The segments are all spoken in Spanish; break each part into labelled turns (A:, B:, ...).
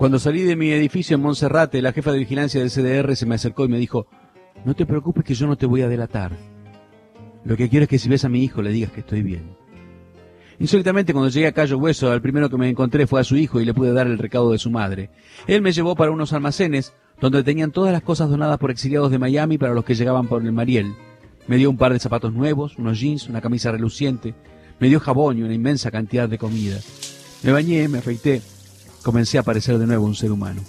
A: Cuando salí de mi edificio en Monserrate, la jefa de vigilancia del CDR se me acercó y me dijo, no te preocupes que yo no te voy a delatar. Lo que quiero es que si ves a mi hijo le digas que estoy bien. Insólitamente, cuando llegué a Cayo Hueso, al primero que me encontré fue a su hijo y le pude dar el recado de su madre. Él me llevó para unos almacenes donde tenían todas las cosas donadas por exiliados de Miami para los que llegaban por el Mariel. Me dio un par de zapatos nuevos, unos jeans, una camisa reluciente, me dio jabón y una inmensa cantidad de comida. Me bañé, me afeité, comencé a parecer de nuevo un ser humano.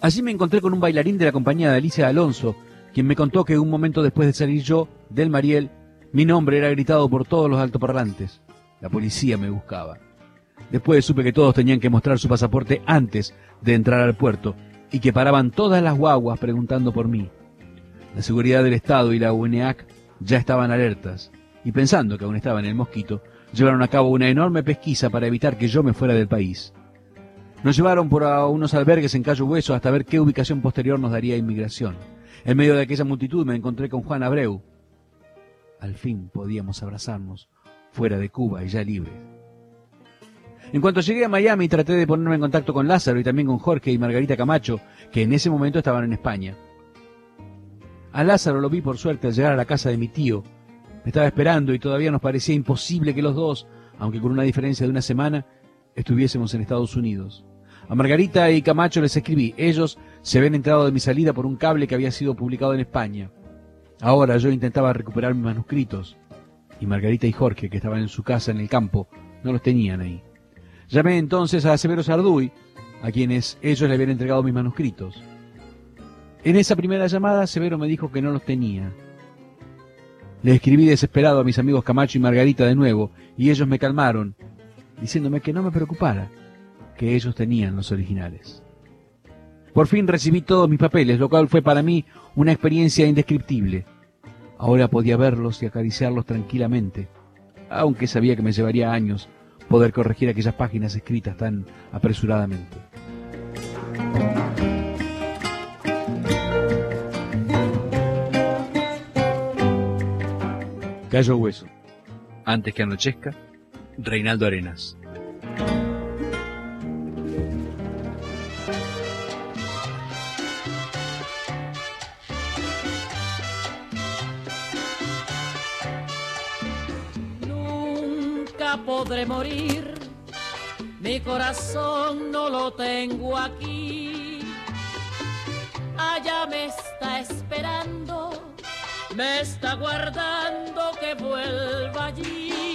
A: Allí me encontré con un bailarín de la compañía de Alicia Alonso, quien me contó que un momento después de salir yo del Mariel, mi nombre era gritado por todos los altoparlantes. La policía me buscaba. Después supe que todos tenían que mostrar su pasaporte antes de entrar al puerto y que paraban todas las guaguas preguntando por mí. La seguridad del Estado y la UNEAC ya estaban alertas y pensando que aún estaba en el mosquito, llevaron a cabo una enorme pesquisa para evitar que yo me fuera del país. Nos llevaron por a unos albergues en Cayo Hueso hasta ver qué ubicación posterior nos daría inmigración. En medio de aquella multitud me encontré con Juan Abreu. Al fin podíamos abrazarnos, fuera de Cuba y ya libres. En cuanto llegué a Miami traté de ponerme en contacto con Lázaro y también con Jorge y Margarita Camacho, que en ese momento estaban en España. A Lázaro lo vi por suerte al llegar a la casa de mi tío. Me estaba esperando y todavía nos parecía imposible que los dos, aunque con una diferencia de una semana, estuviésemos en Estados Unidos. A Margarita y Camacho les escribí. Ellos se habían enterado de mi salida por un cable que había sido publicado en España. Ahora yo intentaba recuperar mis manuscritos. Y Margarita y Jorge, que estaban en su casa en el campo, no los tenían ahí. Llamé entonces a Severo Sarduy, a quienes ellos le habían entregado mis manuscritos. En esa primera llamada, Severo me dijo que no los tenía. Le escribí desesperado a mis amigos Camacho y Margarita de nuevo, y ellos me calmaron diciéndome que no me preocupara, que ellos tenían los originales. Por fin recibí todos mis papeles, lo cual fue para mí una experiencia indescriptible. Ahora podía verlos y acariciarlos tranquilamente, aunque sabía que me llevaría años poder corregir aquellas páginas escritas tan apresuradamente. Cayo Hueso. Antes que anochezca, Reinaldo Arenas.
B: Nunca podré morir, mi corazón no lo tengo aquí. Allá me está esperando, me está guardando que vuelva allí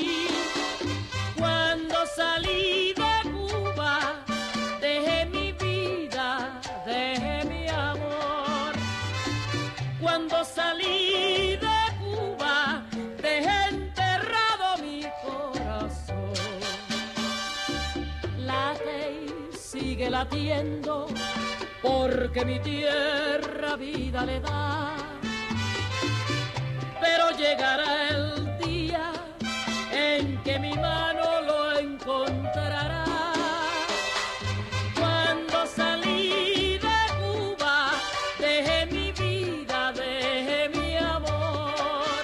B: latiendo, porque mi tierra vida le da. Pero llegará el día en que mi mano cuando salí de Cuba, dejé mi vida, dejé mi amor.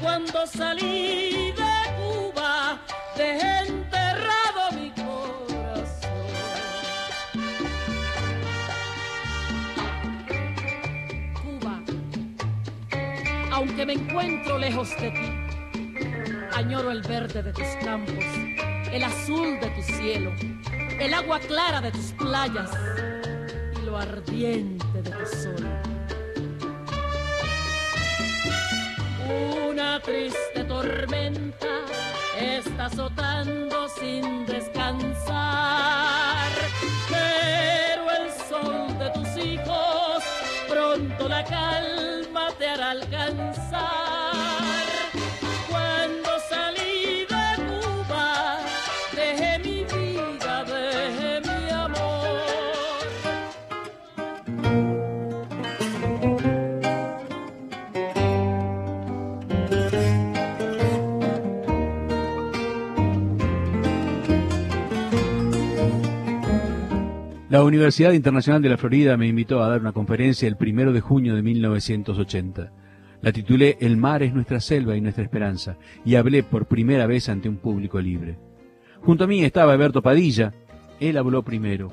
B: Cuando salí me encuentro lejos de ti Añoro el verde de tus campos, el azul de tu cielo, el agua clara de tus playas y lo ardiente de tu sol. Una triste tormenta está azotando sin descansar, pero el sol de tus hijos pronto la calma alcanzar.
A: La Universidad Internacional de la Florida me invitó a dar una conferencia el primero de junio de 1980. La titulé El mar es nuestra selva y nuestra esperanza, y hablé por primera vez ante un público libre. Junto a mí estaba Alberto Padilla, él habló primero.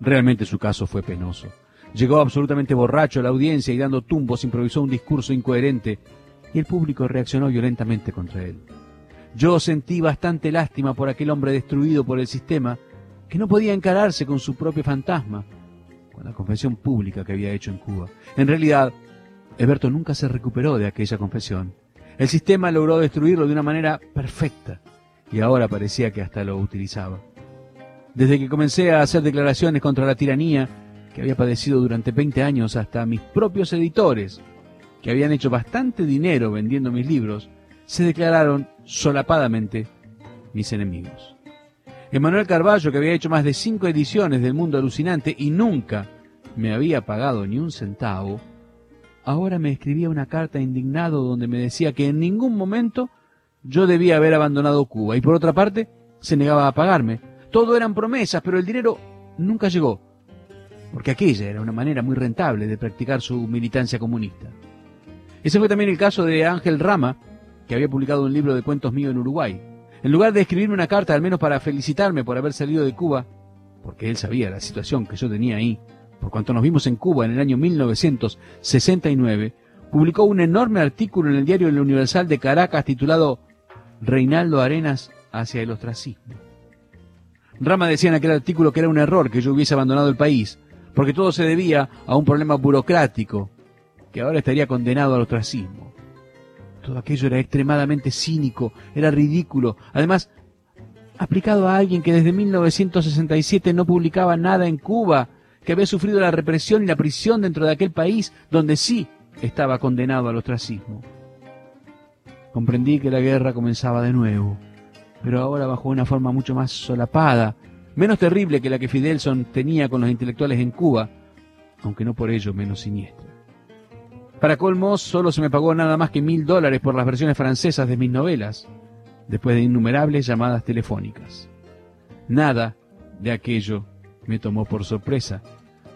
A: Realmente su caso fue penoso. Llegó absolutamente borracho a la audiencia y dando tumbos improvisó un discurso incoherente y el público reaccionó violentamente contra él. Yo sentí bastante lástima por aquel hombre destruido por el sistema que no podía encararse con su propio fantasma, con la confesión pública que había hecho en Cuba. En realidad, Alberto nunca se recuperó de aquella confesión. El sistema logró destruirlo de una manera perfecta y ahora parecía que hasta lo utilizaba. Desde que comencé a hacer declaraciones contra la tiranía que había padecido durante 20 años, hasta mis propios editores, que habían hecho bastante dinero vendiendo mis libros, se declararon solapadamente mis enemigos. Emanuel Carballo, que había hecho más de cinco ediciones del Mundo Alucinante y nunca me había pagado ni un centavo, ahora me escribía una carta indignado donde me decía que en ningún momento yo debía haber abandonado Cuba y por otra parte se negaba a pagarme. Todo eran promesas, pero el dinero nunca llegó, porque aquella era una manera muy rentable de practicar su militancia comunista. Ese fue también el caso de Ángel Rama, que había publicado un libro de cuentos mío en Uruguay. En lugar de escribirme una carta al menos para felicitarme por haber salido de Cuba, porque él sabía la situación que yo tenía ahí, por cuanto nos vimos en Cuba en el año 1969, publicó un enorme artículo en el diario El Universal de Caracas titulado Reinaldo Arenas hacia el ostracismo. Rama decía en aquel artículo que era un error que yo hubiese abandonado el país, porque todo se debía a un problema burocrático, que ahora estaría condenado al ostracismo. Todo aquello era extremadamente cínico, era ridículo, además aplicado a alguien que desde 1967 no publicaba nada en Cuba, que había sufrido la represión y la prisión dentro de aquel país donde sí estaba condenado al ostracismo. Comprendí que la guerra comenzaba de nuevo, pero ahora bajo una forma mucho más solapada, menos terrible que la que Fidelson tenía con los intelectuales en Cuba, aunque no por ello menos siniestra. Para colmos, solo se me pagó nada más que mil dólares por las versiones francesas de mis novelas, después de innumerables llamadas telefónicas. Nada de aquello me tomó por sorpresa,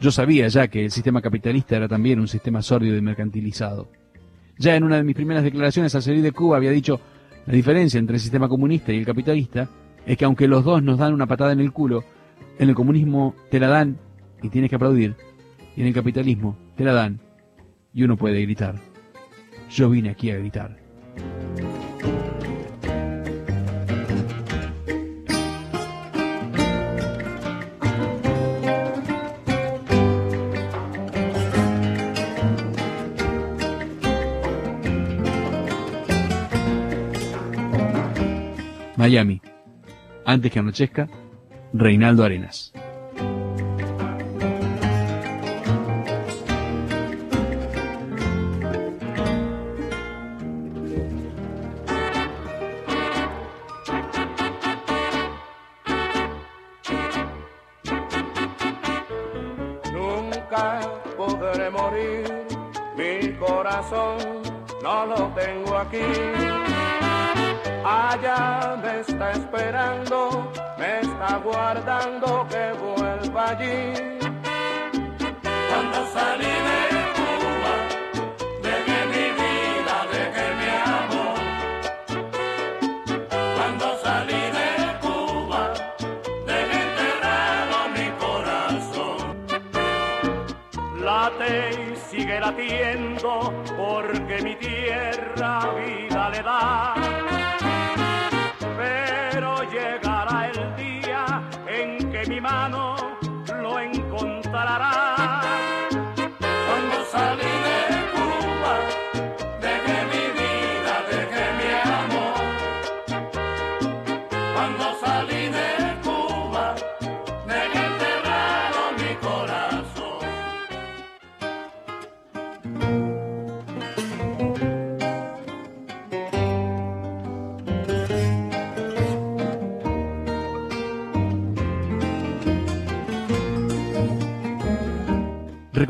A: yo sabía ya que el sistema capitalista era también un sistema sórdido y mercantilizado. Ya en una de mis primeras declaraciones al salir de Cuba había dicho, la diferencia entre el sistema comunista y el capitalista es que aunque los dos nos dan una patada en el culo, en el comunismo te la dan y tienes que aplaudir, y en el capitalismo te la dan y uno puede gritar. Yo vine aquí a gritar. Miami. Antes que anochezca, Reinaldo Arenas.
C: Latiendo, porque mi tierra vida le da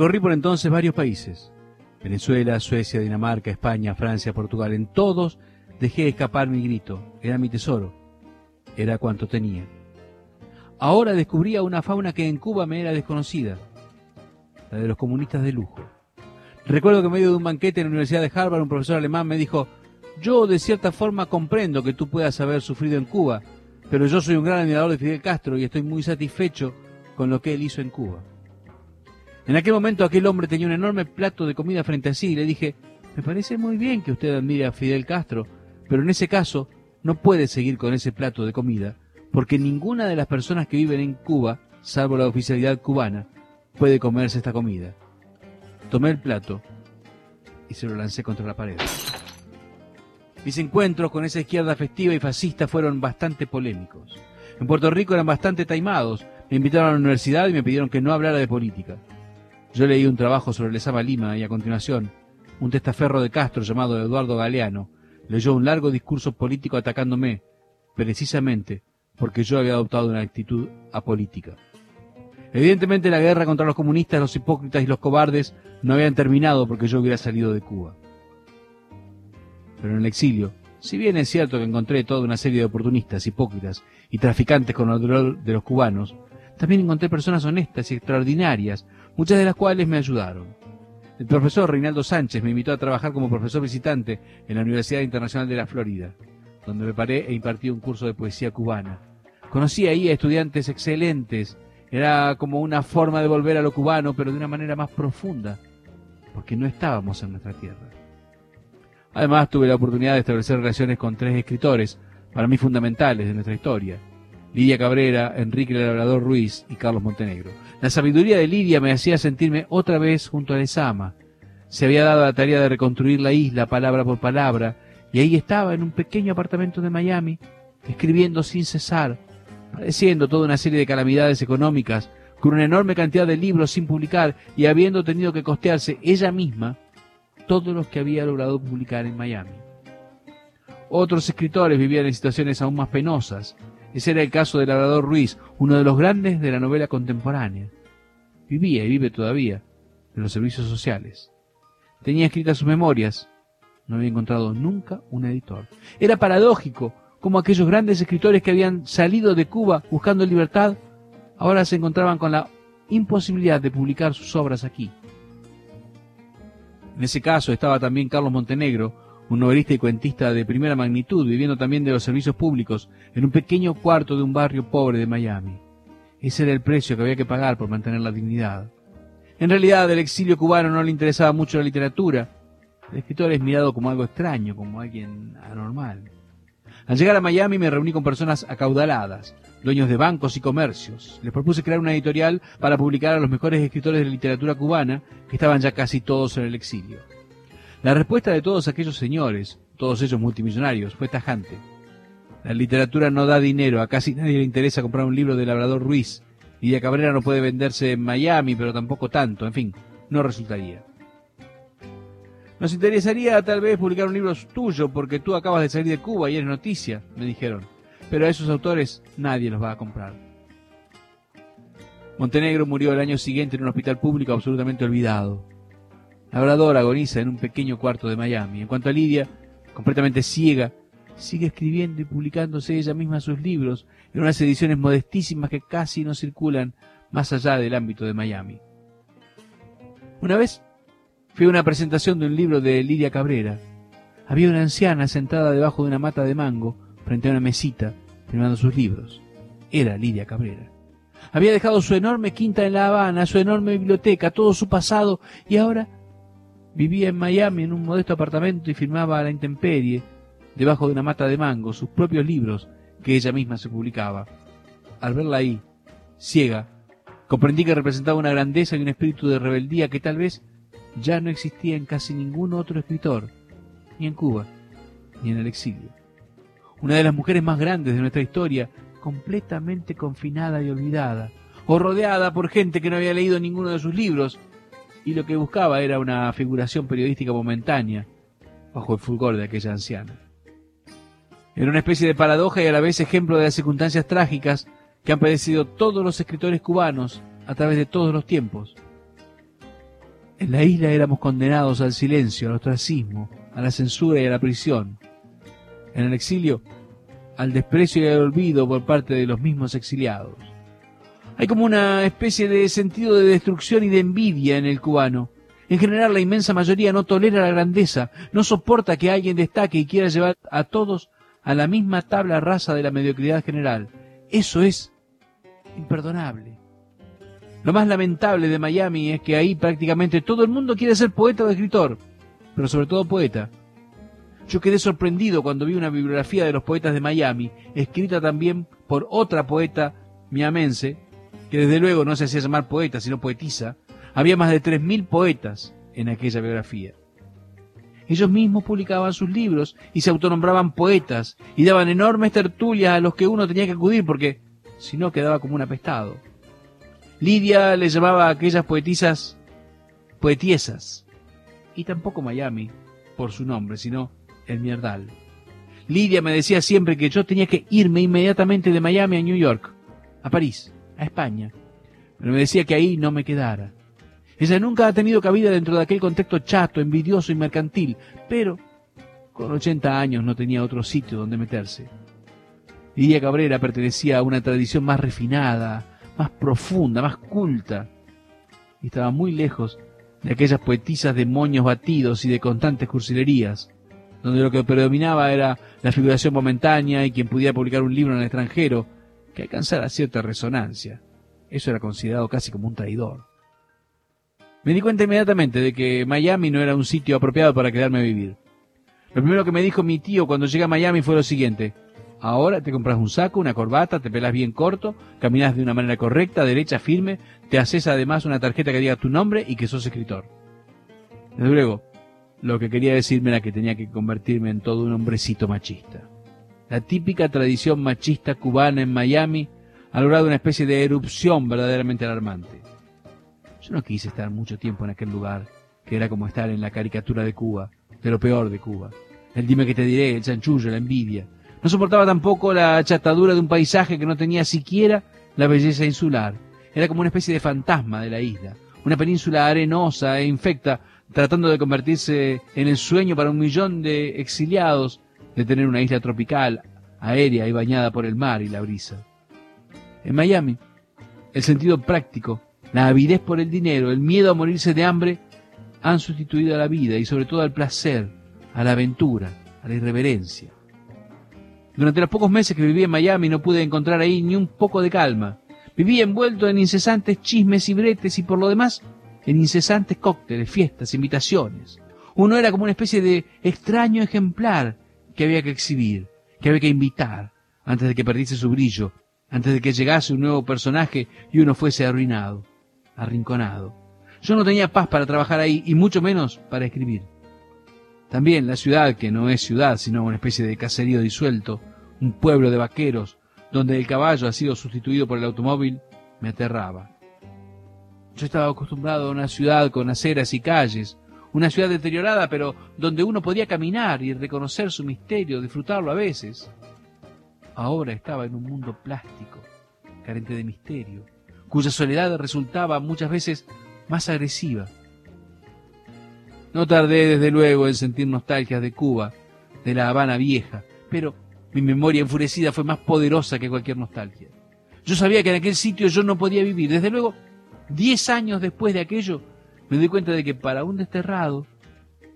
A: Recorrí por entonces varios países. Venezuela, Suecia, Dinamarca, España, Francia, Portugal. En todos dejé escapar mi grito. Era mi tesoro. Era cuanto tenía. Ahora descubría una fauna que en Cuba me era desconocida. La de los comunistas de lujo. Recuerdo que en medio de un banquete en la Universidad de Harvard un profesor alemán me dijo, yo de cierta forma comprendo que tú puedas haber sufrido en Cuba, pero yo soy un gran admirador de Fidel Castro y estoy muy satisfecho con lo que él hizo en Cuba. En aquel momento aquel hombre tenía un enorme plato de comida frente a sí y le dije, me parece muy bien que usted admire a Fidel Castro, pero en ese caso no puede seguir con ese plato de comida, porque ninguna de las personas que viven en Cuba, salvo la oficialidad cubana, puede comerse esta comida. Tomé el plato y se lo lancé contra la pared. Mis encuentros con esa izquierda festiva y fascista fueron bastante polémicos. En Puerto Rico eran bastante taimados, me invitaron a la universidad y me pidieron que no hablara de política. Yo leí un trabajo sobre Lezama Lima y a continuación, un testaferro de Castro llamado Eduardo Galeano leyó un largo discurso político atacándome, precisamente porque yo había adoptado una actitud apolítica. Evidentemente la guerra contra los comunistas, los hipócritas y los cobardes no habían terminado porque yo hubiera salido de Cuba. Pero en el exilio, si bien es cierto que encontré toda una serie de oportunistas, hipócritas y traficantes con el dolor de los cubanos, también encontré personas honestas y extraordinarias, muchas de las cuales me ayudaron. El profesor Reinaldo Sánchez me invitó a trabajar como profesor visitante en la Universidad Internacional de la Florida, donde me paré e impartí un curso de poesía cubana. Conocí ahí a estudiantes excelentes, era como una forma de volver a lo cubano, pero de una manera más profunda, porque no estábamos en nuestra tierra. Además, tuve la oportunidad de establecer relaciones con tres escritores, para mí fundamentales de nuestra historia. Lidia Cabrera, Enrique Labrador Ruiz y Carlos Montenegro. La sabiduría de Lidia me hacía sentirme otra vez junto a Lesama. Se había dado la tarea de reconstruir la isla palabra por palabra, y ahí estaba en un pequeño apartamento de Miami, escribiendo sin cesar, padeciendo toda una serie de calamidades económicas, con una enorme cantidad de libros sin publicar y habiendo tenido que costearse ella misma todos los que había logrado publicar en Miami. Otros escritores vivían en situaciones aún más penosas. Ese era el caso de Labrador Ruiz, uno de los grandes de la novela contemporánea. Vivía y vive todavía en los servicios sociales. Tenía escritas sus memorias. No había encontrado nunca un editor. Era paradójico como aquellos grandes escritores que habían salido de Cuba buscando libertad, ahora se encontraban con la imposibilidad de publicar sus obras aquí. En ese caso estaba también Carlos Montenegro, un novelista y cuentista de primera magnitud, viviendo también de los servicios públicos en un pequeño cuarto de un barrio pobre de Miami. Ese era el precio que había que pagar por mantener la dignidad. En realidad, el exilio cubano no le interesaba mucho la literatura. El escritor es mirado como algo extraño, como alguien anormal. Al llegar a Miami me reuní con personas acaudaladas, dueños de bancos y comercios. Les propuse crear una editorial para publicar a los mejores escritores de literatura cubana, que estaban ya casi todos en el exilio. La respuesta de todos aquellos señores, todos ellos multimillonarios, fue tajante. La literatura no da dinero, a casi nadie le interesa comprar un libro de Labrador Ruiz. Lidia Cabrera no puede venderse en Miami, pero tampoco tanto, en fin, no resultaría. Nos interesaría tal vez publicar un libro tuyo porque tú acabas de salir de Cuba y eres noticia, me dijeron. Pero a esos autores nadie los va a comprar. Montenegro murió el año siguiente en un hospital público absolutamente olvidado. Labrador agoniza en un pequeño cuarto de Miami. En cuanto a Lidia, completamente ciega, sigue escribiendo y publicándose ella misma sus libros en unas ediciones modestísimas que casi no circulan más allá del ámbito de Miami. Una vez Fui a una presentación de un libro de Lidia Cabrera. Había una anciana sentada debajo de una mata de mango frente a una mesita, firmando sus libros. Era Lidia Cabrera. Había dejado su enorme quinta en La Habana, su enorme biblioteca, todo su pasado, y ahora vivía en Miami en un modesto apartamento y firmaba a la intemperie, debajo de una mata de mango, sus propios libros que ella misma se publicaba. Al verla ahí, ciega, comprendí que representaba una grandeza y un espíritu de rebeldía que tal vez ya no existía en casi ningún otro escritor, ni en Cuba, ni en el exilio. Una de las mujeres más grandes de nuestra historia, completamente confinada y olvidada, o rodeada por gente que no había leído ninguno de sus libros, y lo que buscaba era una figuración periodística momentánea, bajo el fulgor de aquella anciana. Era una especie de paradoja y a la vez ejemplo de las circunstancias trágicas que han padecido todos los escritores cubanos a través de todos los tiempos, en la isla éramos condenados al silencio, al ostracismo, a la censura y a la prisión. En el exilio, al desprecio y al olvido por parte de los mismos exiliados. Hay como una especie de sentido de destrucción y de envidia en el cubano. En general, la inmensa mayoría no tolera la grandeza, no soporta que alguien destaque y quiera llevar a todos a la misma tabla rasa de la mediocridad general. Eso es imperdonable. Lo más lamentable de Miami es que ahí prácticamente todo el mundo quiere ser poeta o escritor, pero sobre todo poeta. Yo quedé sorprendido cuando vi una bibliografía de los poetas de Miami, escrita también por otra poeta miamense, que desde luego no se hacía llamar poeta, sino poetisa. Había más de 3.000 poetas en aquella biografía. Ellos mismos publicaban sus libros y se autonombraban poetas y daban enormes tertulias a los que uno tenía que acudir porque si no quedaba como un apestado. Lidia le llamaba a aquellas poetisas poetiesas y tampoco Miami por su nombre, sino el mierdal. Lidia me decía siempre que yo tenía que irme inmediatamente de Miami a New York, a París, a España, pero me decía que ahí no me quedara ella nunca ha tenido cabida dentro de aquel contexto chato, envidioso y mercantil, pero con 80 años no tenía otro sitio donde meterse. Lidia Cabrera pertenecía a una tradición más refinada, más profunda, más culta, y estaba muy lejos de aquellas poetisas de moños batidos y de constantes cursilerías, donde lo que predominaba era la figuración momentánea y quien pudiera publicar un libro en el extranjero que alcanzara cierta resonancia. Eso era considerado casi como un traidor. Me di cuenta inmediatamente de que Miami no era un sitio apropiado para quedarme a vivir. Lo primero que me dijo mi tío cuando llegué a Miami fue lo siguiente. Ahora te compras un saco, una corbata, te pelas bien corto, caminas de una manera correcta, derecha, firme, te haces además una tarjeta que diga tu nombre y que sos escritor. Desde luego, lo que quería decirme era que tenía que convertirme en todo un hombrecito machista. La típica tradición machista cubana en Miami ha logrado una especie de erupción verdaderamente alarmante. Yo no quise estar mucho tiempo en aquel lugar, que era como estar en la caricatura de Cuba, de lo peor de Cuba. El dime que te diré, el chanchullo, la envidia. No soportaba tampoco la achatadura de un paisaje que no tenía siquiera la belleza insular. Era como una especie de fantasma de la isla, una península arenosa e infecta, tratando de convertirse en el sueño para un millón de exiliados de tener una isla tropical, aérea y bañada por el mar y la brisa. En Miami, el sentido práctico la avidez por el dinero, el miedo a morirse de hambre, han sustituido a la vida y sobre todo al placer, a la aventura, a la irreverencia. Durante los pocos meses que viví en Miami no pude encontrar ahí ni un poco de calma. Vivía envuelto en incesantes chismes y bretes y por lo demás en incesantes cócteles, fiestas, invitaciones. Uno era como una especie de extraño ejemplar que había que exhibir, que había que invitar, antes de que perdiese su brillo, antes de que llegase un nuevo personaje y uno fuese arruinado arrinconado. Yo no tenía paz para trabajar ahí y mucho menos para escribir. También la ciudad, que no es ciudad, sino una especie de caserío disuelto, un pueblo de vaqueros, donde el caballo ha sido sustituido por el automóvil, me aterraba. Yo estaba acostumbrado a una ciudad con aceras y calles, una ciudad deteriorada, pero donde uno podía caminar y reconocer su misterio, disfrutarlo a veces. Ahora estaba en un mundo plástico, carente de misterio, cuya soledad resultaba muchas veces más agresiva. No tardé desde luego en sentir nostalgias de Cuba, de la Habana vieja, pero mi memoria enfurecida fue más poderosa que cualquier nostalgia. Yo sabía que en aquel sitio yo no podía vivir. Desde luego, diez años después de aquello, me doy cuenta de que para un desterrado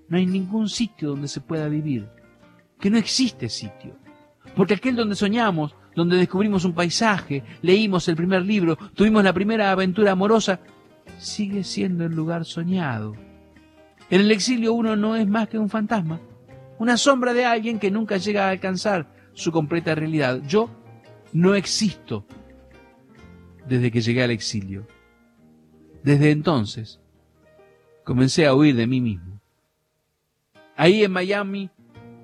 A: no hay ningún sitio donde se pueda vivir, que no existe sitio. Porque aquel donde soñamos, donde descubrimos un paisaje, leímos el primer libro, tuvimos la primera aventura amorosa, sigue siendo el lugar soñado. En el exilio uno no es más que un fantasma, una sombra de alguien que nunca llega a alcanzar su completa realidad. Yo no existo desde que llegué al exilio. Desde entonces comencé a huir de mí mismo. Ahí en Miami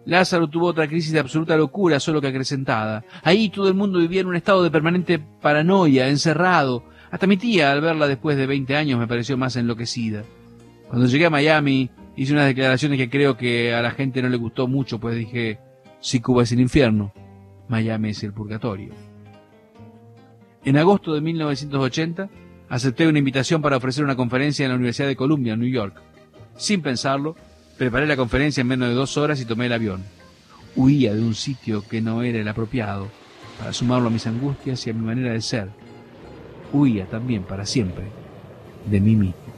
A: Lázaro tuvo otra crisis de absoluta locura, solo que acrecentada. Ahí todo el mundo vivía en un estado de permanente paranoia, encerrado. Hasta mi tía, al verla después de 20 años, me pareció más enloquecida. Cuando llegué a Miami, hice unas declaraciones que creo que a la gente no le gustó mucho, pues dije, si Cuba es el infierno, Miami es el purgatorio. En agosto de 1980, acepté una invitación para ofrecer una conferencia en la Universidad de Columbia, en New York. Sin pensarlo, preparé la conferencia en menos de dos horas y tomé el avión. Huía de un sitio que no era el apropiado para sumarlo a mis angustias y a mi manera de ser. Huía también para siempre de mí mismo.